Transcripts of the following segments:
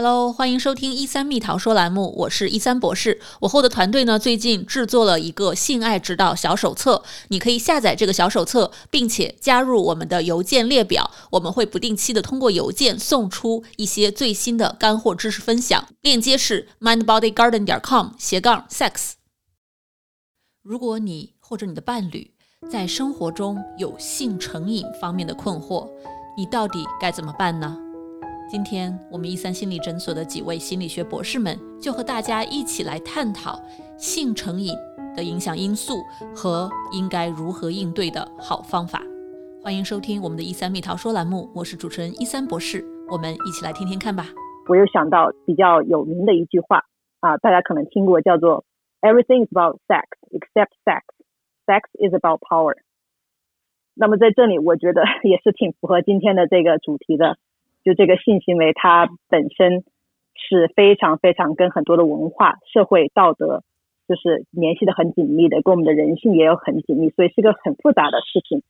Hello，欢迎收听一三蜜桃说栏目，我是一三博士。我后的团队呢，最近制作了一个性爱指导小手册，你可以下载这个小手册，并且加入我们的邮件列表，我们会不定期的通过邮件送出一些最新的干货知识分享。链接是 mindbodygarden 点 com 斜杠 sex。如果你或者你的伴侣在生活中有性成瘾方面的困惑，你到底该怎么办呢？今天我们一三心理诊所的几位心理学博士们就和大家一起来探讨性成瘾的影响因素和应该如何应对的好方法。欢迎收听我们的一三蜜桃说栏目，我是主持人一三博士，我们一起来听听看吧。我又想到比较有名的一句话啊，大家可能听过，叫做 “Everything is about sex except sex. Sex is about power.” 那么在这里，我觉得也是挺符合今天的这个主题的。就这个性行为，它本身是非常非常跟很多的文化、社会、道德，就是联系的很紧密的，跟我们的人性也有很紧密，所以是个很复杂的事情。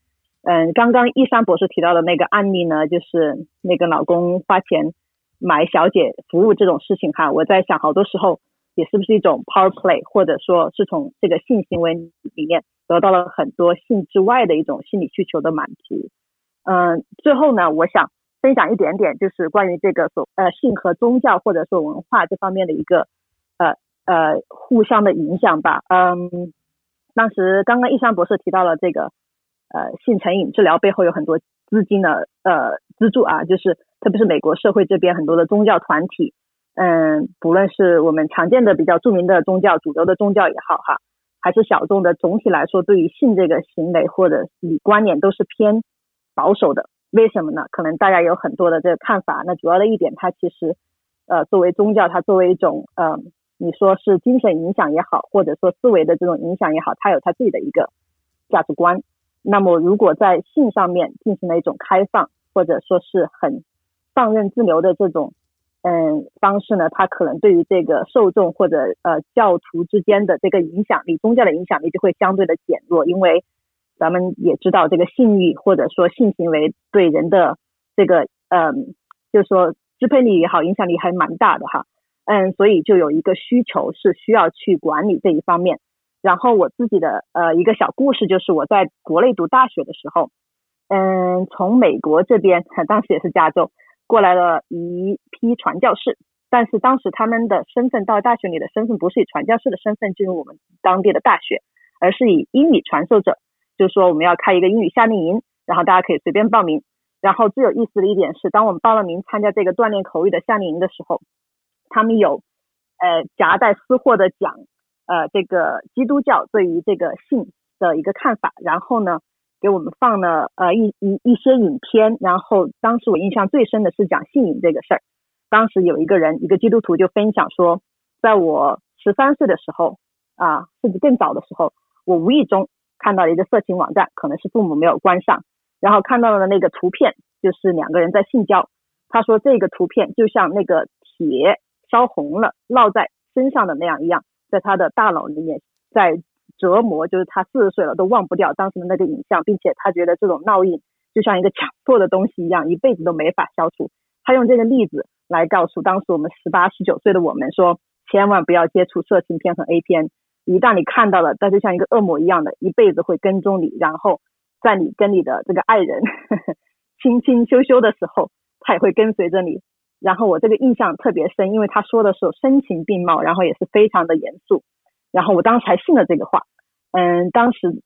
嗯，刚刚一山博士提到的那个案例呢，就是那个老公花钱买小姐服务这种事情哈，我在想，好多时候也是不是一种 power play，或者说是从这个性行为里面得到了很多性之外的一种心理需求的满足。嗯，最后呢，我想。分享一点点，就是关于这个所呃性和宗教或者说文化这方面的一个呃呃互相的影响吧。嗯，当时刚刚易山博士提到了这个呃性成瘾治疗背后有很多资金的呃资助啊，就是特别是美国社会这边很多的宗教团体，嗯，不论是我们常见的比较著名的宗教、主流的宗教也好哈，还是小众的，总体来说对于性这个行为或者你观念都是偏保守的。为什么呢？可能大家有很多的这个看法。那主要的一点，它其实，呃，作为宗教，它作为一种，呃，你说是精神影响也好，或者说思维的这种影响也好，它有它自己的一个价值观。那么，如果在性上面进行了一种开放，或者说是很放任自流的这种，嗯，方式呢，它可能对于这个受众或者呃教徒之间的这个影响力，宗教的影响力就会相对的减弱，因为。咱们也知道，这个性欲或者说性行为对人的这个，嗯，就是说支配力也好，影响力还蛮大的哈，嗯，所以就有一个需求是需要去管理这一方面。然后我自己的呃一个小故事，就是我在国内读大学的时候，嗯，从美国这边，当时也是加州过来了一批传教士，但是当时他们的身份到大学里的身份不是以传教士的身份进入我们当地的大学，而是以英语传授者。就是说我们要开一个英语夏令营，然后大家可以随便报名。然后最有意思的一点是，当我们报了名参加这个锻炼口语的夏令营的时候，他们有呃夹带私货的讲呃这个基督教对于这个性的一个看法，然后呢给我们放了呃一一一些影片。然后当时我印象最深的是讲性瘾这个事儿。当时有一个人一个基督徒就分享说，在我十三岁的时候啊，甚至更早的时候，我无意中。看到了一个色情网站，可能是父母没有关上，然后看到了那个图片，就是两个人在性交。他说这个图片就像那个铁烧红了烙在身上的那样一样，在他的大脑里面在折磨，就是他四十岁了都忘不掉当时的那个影像，并且他觉得这种烙印就像一个强迫的东西一样，一辈子都没法消除。他用这个例子来告诉当时我们十八十九岁的我们说，千万不要接触色情片和 A 片。一旦你看到了，它就像一个恶魔一样的，一辈子会跟踪你，然后在你跟你的这个爱人亲亲羞羞的时候，他也会跟随着你。然后我这个印象特别深，因为他说的时候声情并茂，然后也是非常的严肃。然后我当时还信了这个话。嗯，当时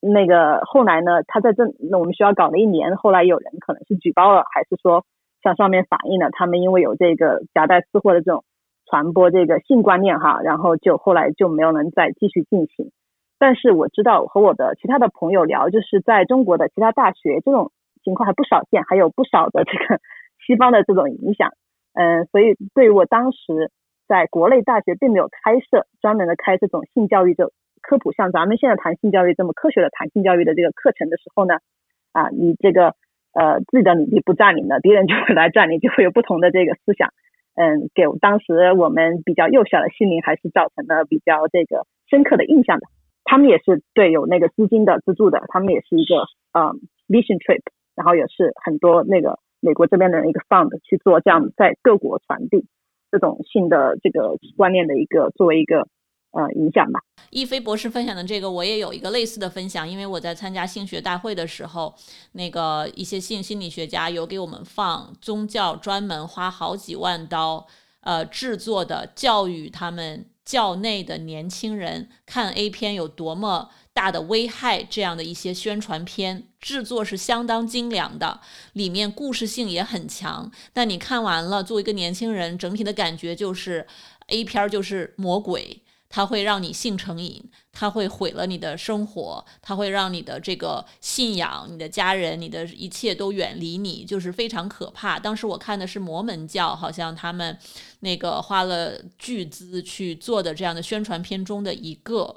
那个后来呢，他在这那我们学校搞了一年，后来有人可能是举报了，还是说向上面反映了，他们因为有这个夹带私货的这种。传播这个性观念哈，然后就后来就没有能再继续进行。但是我知道和我的其他的朋友聊，就是在中国的其他大学这种情况还不少见，还有不少的这个西方的这种影响。嗯，所以对于我当时在国内大学并没有开设专门的开这种性教育的科普，像咱们现在谈性教育这么科学的谈性教育的这个课程的时候呢，啊，你这个呃自己的领地不占领了，别人就会来占领，就会有不同的这个思想。嗯，给当时我们比较幼小的心灵还是造成了比较这个深刻的印象的。他们也是对有那个资金的资助的，他们也是一个呃 mission trip，然后也是很多那个美国这边的一个 fund 去做这样在各国传递。这种性的这个观念的一个作为一个呃影响吧。易飞博士分享的这个，我也有一个类似的分享，因为我在参加性学大会的时候，那个一些性心理学家有给我们放宗教专门花好几万刀呃制作的教育他们教内的年轻人看 A 片有多么大的危害这样的一些宣传片，制作是相当精良的，里面故事性也很强。但你看完了，作为一个年轻人，整体的感觉就是 A 片就是魔鬼。它会让你性成瘾，它会毁了你的生活，它会让你的这个信仰、你的家人、你的一切都远离你，就是非常可怕。当时我看的是摩门教，好像他们那个花了巨资去做的这样的宣传片中的一个，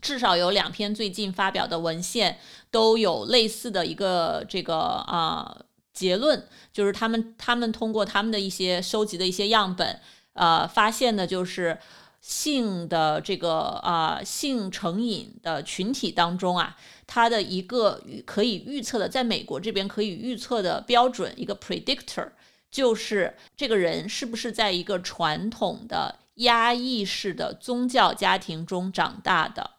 至少有两篇最近发表的文献都有类似的一个这个啊结论，就是他们他们通过他们的一些收集的一些样本，呃，发现的就是。性的这个啊性成瘾的群体当中啊，它的一个可以预测的，在美国这边可以预测的标准，一个 predictor，就是这个人是不是在一个传统的压抑式的宗教家庭中长大的。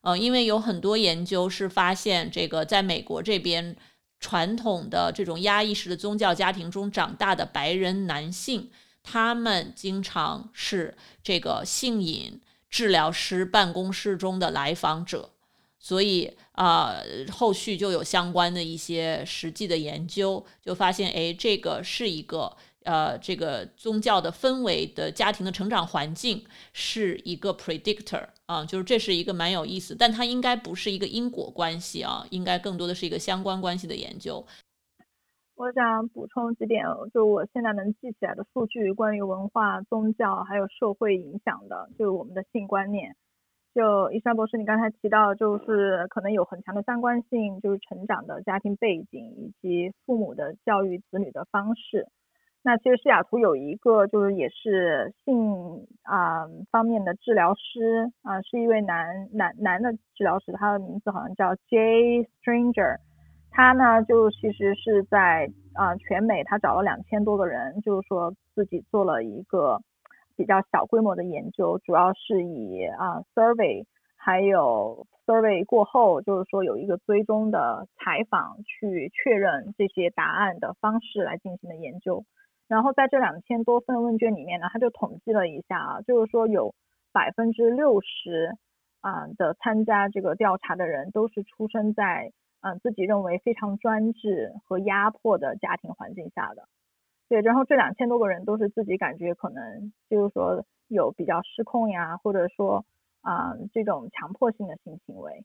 呃，因为有很多研究是发现，这个在美国这边传统的这种压抑式的宗教家庭中长大的白人男性。他们经常是这个性瘾治疗师办公室中的来访者，所以啊，后续就有相关的一些实际的研究，就发现，哎，这个是一个呃，这个宗教的氛围的家庭的成长环境是一个 predictor 啊，就是这是一个蛮有意思，但它应该不是一个因果关系啊，应该更多的是一个相关关系的研究。我想补充几点，就我现在能记起来的数据，关于文化、宗教还有社会影响的，就是我们的性观念。就伊山博士，你刚才提到，就是可能有很强的相关性，就是成长的家庭背景以及父母的教育子女的方式。那其实西雅图有一个，就是也是性啊方面的治疗师啊，是一位男男男的治疗师，他的名字好像叫 J Stranger。他呢，就其实是在啊全美，他找了两千多个人，就是说自己做了一个比较小规模的研究，主要是以啊 survey，还有 survey 过后，就是说有一个追踪的采访去确认这些答案的方式来进行的研究。然后在这两千多份问卷里面呢，他就统计了一下啊，就是说有百分之六十啊的参加这个调查的人都是出生在。嗯，自己认为非常专制和压迫的家庭环境下的，对，然后这两千多个人都是自己感觉可能就是说有比较失控呀，或者说啊这种强迫性的性行为，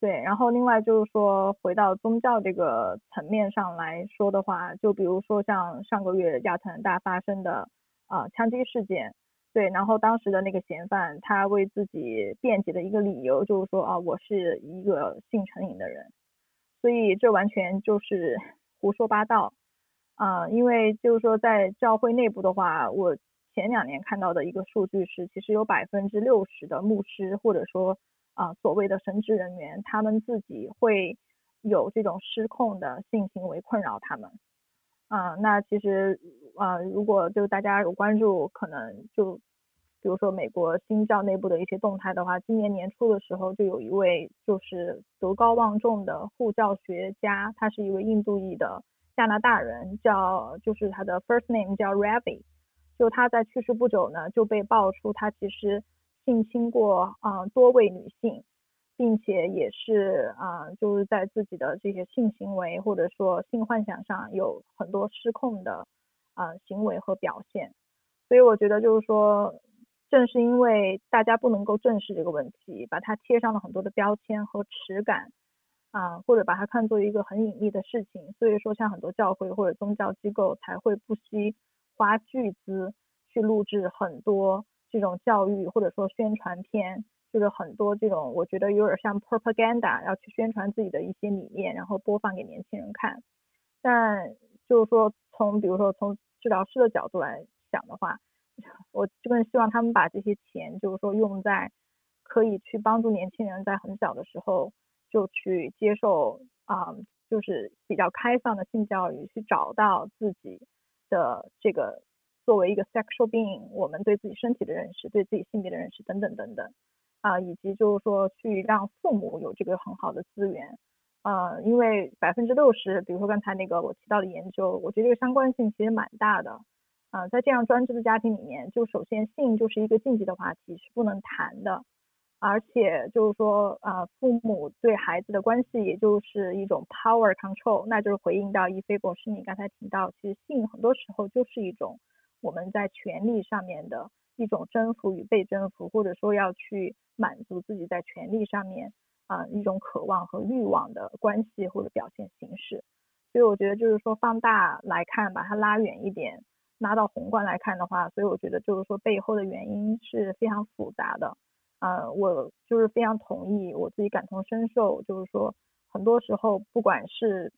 对，然后另外就是说回到宗教这个层面上来说的话，就比如说像上个月亚特兰大发生的啊枪击事件，对，然后当时的那个嫌犯他为自己辩解的一个理由就是说啊我是一个性成瘾的人。所以这完全就是胡说八道啊！因为就是说，在教会内部的话，我前两年看到的一个数据是，其实有百分之六十的牧师或者说啊所谓的神职人员，他们自己会有这种失控的性行为困扰他们啊。那其实啊，如果就大家有关注，可能就。比如说美国新教内部的一些动态的话，今年年初的时候就有一位就是德高望重的护教学家，他是一位印度裔的加拿大人，叫就是他的 first name 叫 Ravi，就他在去世不久呢就被爆出他其实性侵过啊多位女性，并且也是啊就是在自己的这些性行为或者说性幻想上有很多失控的啊行为和表现，所以我觉得就是说。正是因为大家不能够正视这个问题，把它贴上了很多的标签和耻感，啊，或者把它看作一个很隐秘的事情，所以说像很多教会或者宗教机构才会不惜花巨资去录制很多这种教育或者说宣传片，就是很多这种我觉得有点像 propaganda，要去宣传自己的一些理念，然后播放给年轻人看。但就是说从比如说从治疗师的角度来讲的话，我基本希望他们把这些钱，就是说用在可以去帮助年轻人在很小的时候就去接受啊，就是比较开放的性教育，去找到自己的这个作为一个 sexual being，我们对自己身体的认识，对自己性别的认识等等等等，啊，以及就是说去让父母有这个很好的资源，啊，因为百分之六十，比如说刚才那个我提到的研究，我觉得这个相关性其实蛮大的，啊，在这样专制的家庭里面，就首先性就是一个禁忌的话题，是不能谈的。而且就是说，啊，父母对孩子的关系，也就是一种 power control，那就是回应到一菲博士你刚才提到，其实性很多时候就是一种我们在权力上面的一种征服与被征服，或者说要去满足自己在权力上面啊一种渴望和欲望的关系或者表现形式。所以我觉得就是说放大来看，把它拉远一点，拉到宏观来看的话，所以我觉得就是说背后的原因是非常复杂的。呃，我就是非常同意，我自己感同身受，就是说，很多时候，不管是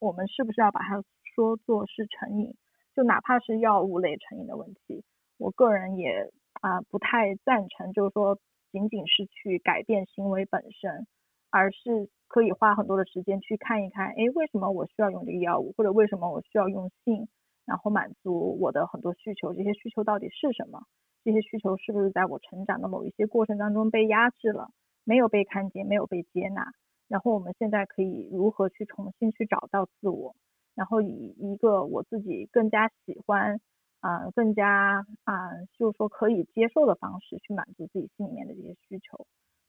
我们是不是要把它说作是成瘾，就哪怕是药物类成瘾的问题，我个人也啊不太赞成，就是说仅仅是去改变行为本身，而是可以花很多的时间去看一看，哎，为什么我需要用这个药物，或者为什么我需要用性，然后满足我的很多需求，这些需求到底是什么？这些需求是不是在我成长的某一些过程当中被压制了，没有被看见，没有被接纳？然后我们现在可以如何去重新去找到自我，然后以一个我自己更加喜欢啊，更加啊，就是说可以接受的方式去满足自己心里面的这些需求。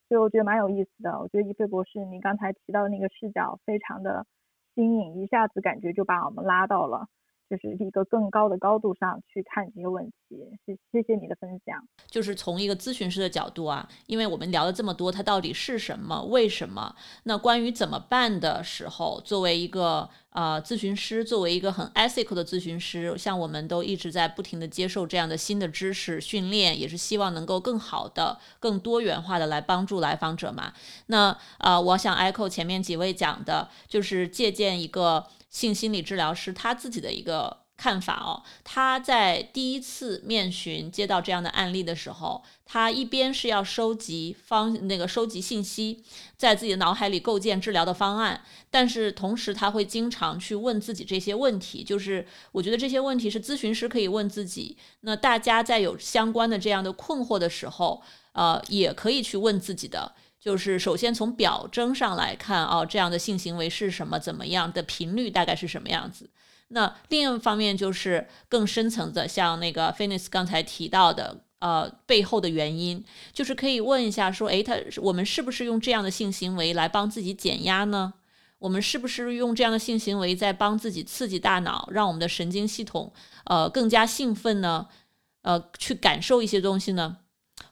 所以我觉得蛮有意思的。我觉得一菲博士，你刚才提到的那个视角非常的新颖，一下子感觉就把我们拉到了。就是一个更高的高度上去看这些问题，谢谢谢你的分享。就是从一个咨询师的角度啊，因为我们聊了这么多，它到底是什么？为什么？那关于怎么办的时候，作为一个呃咨询师，作为一个很 ethical 的咨询师，像我们都一直在不停的接受这样的新的知识训练，也是希望能够更好的、更多元化的来帮助来访者嘛。那呃，我想 echo 前面几位讲的，就是借鉴一个。性心理治疗师他自己的一个看法哦，他在第一次面询接到这样的案例的时候，他一边是要收集方那个收集信息，在自己的脑海里构建治疗的方案，但是同时他会经常去问自己这些问题，就是我觉得这些问题是咨询师可以问自己，那大家在有相关的这样的困惑的时候，呃，也可以去问自己的。就是首先从表征上来看，哦，这样的性行为是什么？怎么样的频率大概是什么样子？那另一方面就是更深层的，像那个 Finis 刚才提到的，呃，背后的原因，就是可以问一下，说，诶，他我们是不是用这样的性行为来帮自己减压呢？我们是不是用这样的性行为在帮自己刺激大脑，让我们的神经系统，呃，更加兴奋呢？呃，去感受一些东西呢？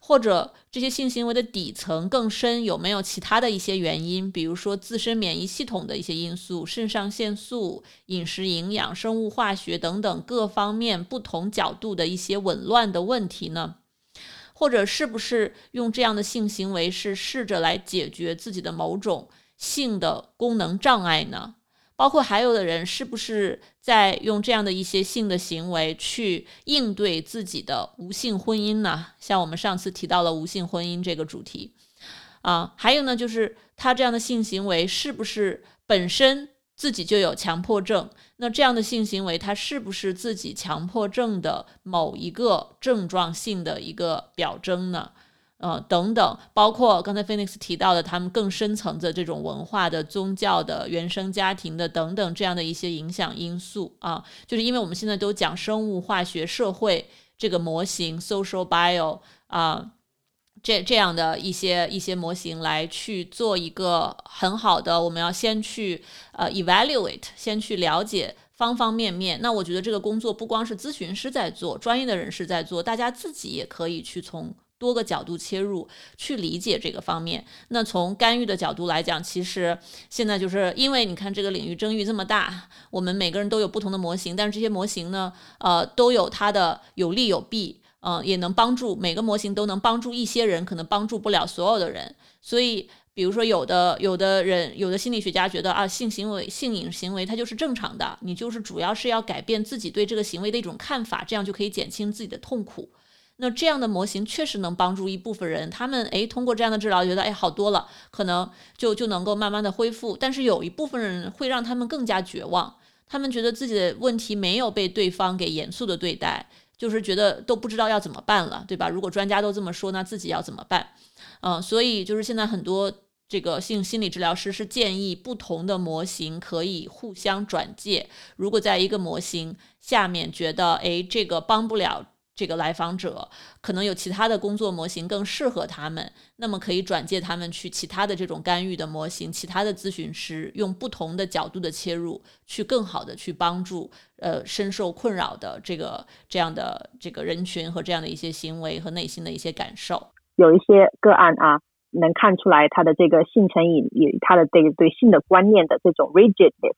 或者这些性行为的底层更深有没有其他的一些原因？比如说自身免疫系统的一些因素、肾上腺素、饮食营养、生物化学等等各方面不同角度的一些紊乱的问题呢？或者是不是用这样的性行为是试着来解决自己的某种性的功能障碍呢？包括还有的人是不是在用这样的一些性的行为去应对自己的无性婚姻呢？像我们上次提到了无性婚姻这个主题，啊，还有呢，就是他这样的性行为是不是本身自己就有强迫症？那这样的性行为，他是不是自己强迫症的某一个症状性的一个表征呢？呃，等等，包括刚才 Phoenix 提到的，他们更深层的这种文化的、宗教的、原生家庭的等等这样的一些影响因素啊，就是因为我们现在都讲生物化学、社会这个模型 （social bio） 啊，这这样的一些一些模型来去做一个很好的，我们要先去呃 evaluate，先去了解方方面面。那我觉得这个工作不光是咨询师在做，专业的人士在做，大家自己也可以去从。多个角度切入去理解这个方面。那从干预的角度来讲，其实现在就是因为你看这个领域争议这么大，我们每个人都有不同的模型，但是这些模型呢，呃，都有它的有利有弊，嗯，也能帮助每个模型都能帮助一些人，可能帮助不了所有的人。所以，比如说有的有的人，有的心理学家觉得啊，性行为、性瘾行为它就是正常的，你就是主要是要改变自己对这个行为的一种看法，这样就可以减轻自己的痛苦。那这样的模型确实能帮助一部分人，他们诶通过这样的治疗觉得诶好多了，可能就就能够慢慢的恢复。但是有一部分人会让他们更加绝望，他们觉得自己的问题没有被对方给严肃的对待，就是觉得都不知道要怎么办了，对吧？如果专家都这么说，那自己要怎么办？嗯，所以就是现在很多这个性心理治疗师是建议不同的模型可以互相转介。如果在一个模型下面觉得，哎，这个帮不了。这个来访者可能有其他的工作模型更适合他们，那么可以转介他们去其他的这种干预的模型，其他的咨询师用不同的角度的切入，去更好的去帮助呃深受困扰的这个这样的这个人群和这样的一些行为和内心的一些感受。有一些个案啊，能看出来他的这个性成瘾，与他的这个对性的观念的这种 rigidness，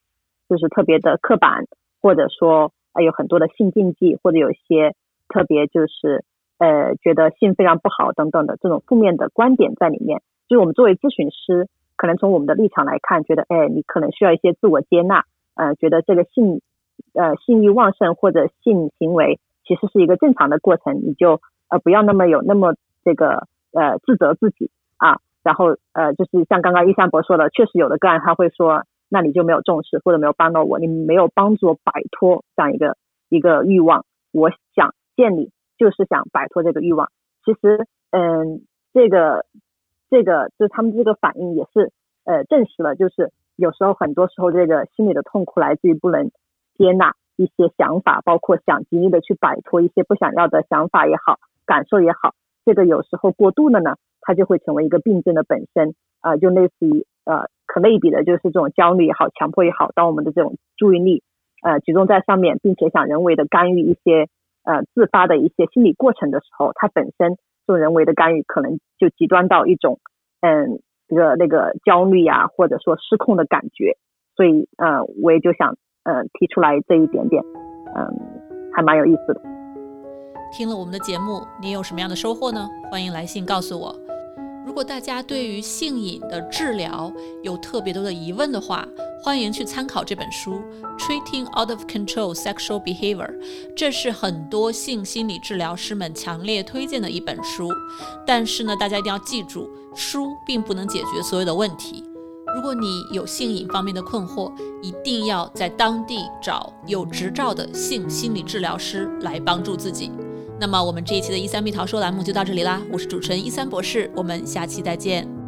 就是特别的刻板，或者说啊有很多的性禁忌，或者有些。特别就是呃，觉得性非常不好等等的这种负面的观点在里面。就是我们作为咨询师，可能从我们的立场来看，觉得哎，你可能需要一些自我接纳，呃，觉得这个性呃性欲旺盛或者性行为其实是一个正常的过程，你就呃不要那么有那么这个呃自责自己啊。然后呃，就是像刚刚一三博说的，确实有的个案他会说，那你就没有重视或者没有帮到我，你没有帮助我摆脱这样一个一个欲望。我想。建立就是想摆脱这个欲望。其实，嗯，这个这个就是他们这个反应也是呃证实了，就是有时候很多时候这个心理的痛苦来自于不能接纳一些想法，包括想极力的去摆脱一些不想要的想法也好，感受也好。这个有时候过度了呢，它就会成为一个病症的本身啊，就类似于呃可类比的就是这种焦虑也好，强迫也好，当我们的这种注意力呃集中在上面，并且想人为的干预一些。呃，自发的一些心理过程的时候，它本身做人为的干预，可能就极端到一种，嗯，这个那个焦虑呀，或者说失控的感觉。所以，呃，我也就想，呃，提出来这一点点，嗯，还蛮有意思的。听了我们的节目，你有什么样的收获呢？欢迎来信告诉我。如果大家对于性瘾的治疗有特别多的疑问的话，欢迎去参考这本书《Treating Out of Control Sexual Behavior》，这是很多性心理治疗师们强烈推荐的一本书。但是呢，大家一定要记住，书并不能解决所有的问题。如果你有性瘾方面的困惑，一定要在当地找有执照的性心理治疗师来帮助自己。那么，我们这一期的“一三蜜桃说”栏目就到这里啦。我是主持人一三博士，我们下期再见。